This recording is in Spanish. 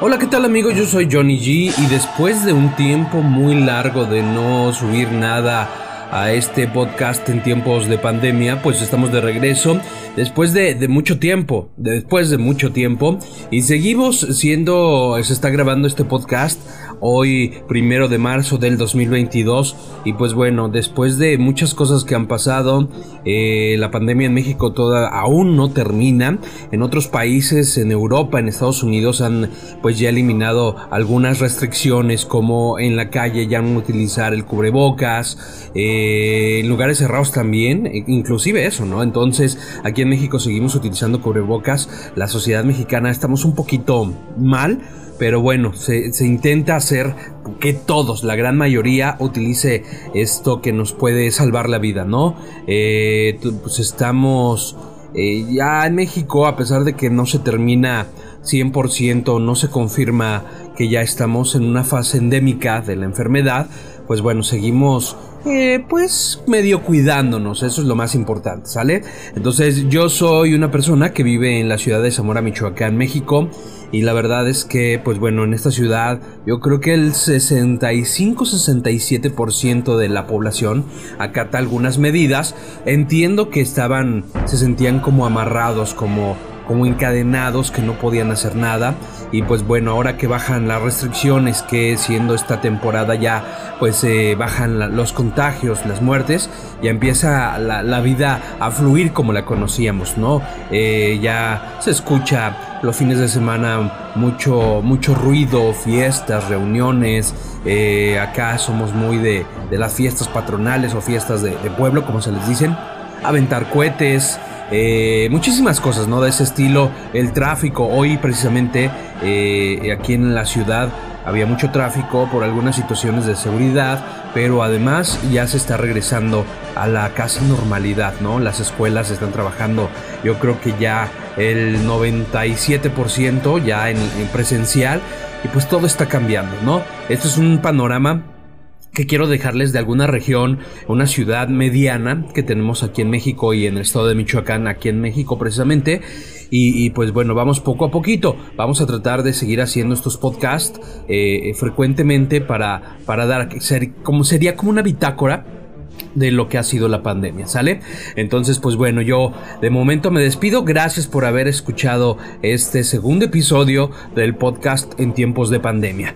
Hola, ¿qué tal amigos? Yo soy Johnny G y después de un tiempo muy largo de no subir nada a este podcast en tiempos de pandemia, pues estamos de regreso después de, mucho tiempo, después de mucho tiempo. Y seguimos siendo, se está grabando este podcast hoy primero de marzo del 2022 y pues bueno, después de muchas cosas que han pasado, eh, la pandemia en México toda aún no termina, en otros países, en Europa, en Estados Unidos han pues ya eliminado algunas restricciones como en la calle ya no utilizar el cubrebocas, eh, eh, lugares cerrados también, e inclusive eso, ¿no? Entonces, aquí en México seguimos utilizando cubrebocas, la sociedad mexicana estamos un poquito mal, pero bueno, se, intenta hacer que todos, la gran mayoría, utilice esto que nos puede salvar la vida, ¿no? Eh, pues estamos eh, ya en México, a pesar de que no se termina 100%, no se confirma que ya estamos en una fase endémica de la enfermedad, pues bueno, seguimos eh, pues medio cuidándonos, eso es lo más importante, ¿sale? Entonces yo soy una persona que vive en la ciudad de Zamora, Michoacán, México, y la verdad es que, pues bueno, en esta ciudad yo creo que el 65-67% de la población acata algunas medidas, entiendo que estaban, se sentían como amarrados, como como encadenados que no podían hacer nada. Y pues bueno ahora que bajan las restricciones que siendo esta temporada ya pues eh, bajan los contagios las muertes ya empieza la, vida a fluir como la conocíamos no eh, ya se escucha los fines de semana mucho mucho ruido fiestas reuniones. Eh, acá somos muy de, las fiestas patronales o fiestas de, de pueblo como se les dicen. Aventar cohetes eh, muchísimas cosas, ¿no? De ese estilo, el tráfico, hoy precisamente eh, aquí en la ciudad había mucho tráfico por algunas situaciones de seguridad, pero además ya se está regresando a la casi normalidad, ¿no? Las escuelas están trabajando, yo creo que ya el 97% ya en, en presencial y pues todo está cambiando, ¿no? Esto es un panorama que quiero dejarles de alguna región, una ciudad mediana que tenemos aquí en México y en el estado de Michoacán, aquí en México precisamente. Y, pues bueno, vamos poco a poquito. Vamos a tratar de seguir haciendo estos podcasts eh, frecuentemente para, para dar, ser, como sería como una bitácora de lo que ha sido la pandemia, ¿sale? Entonces, pues bueno, yo de momento me despido. Gracias por haber escuchado este segundo episodio del podcast en tiempos de pandemia.